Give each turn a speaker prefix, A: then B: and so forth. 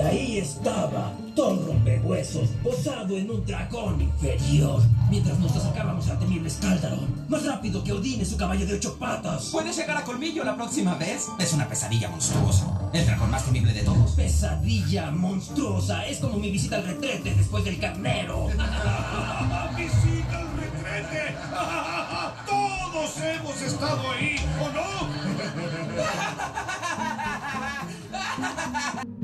A: Y ahí estaba, Thor Rompehuesos, posado en un dragón inferior, mientras nos acercábamos al temible Scaldaron, más rápido que Odín en su caballo de ocho patas.
B: ¿Puedes llegar a colmillo la próxima vez? Es una pesadilla monstruosa. El dragón más temible de todos.
A: Pesadilla monstruosa, es como mi visita al retrete después del carnero.
C: ¡Visita al retrete! ¡Todos hemos estado ahí, ¿o no?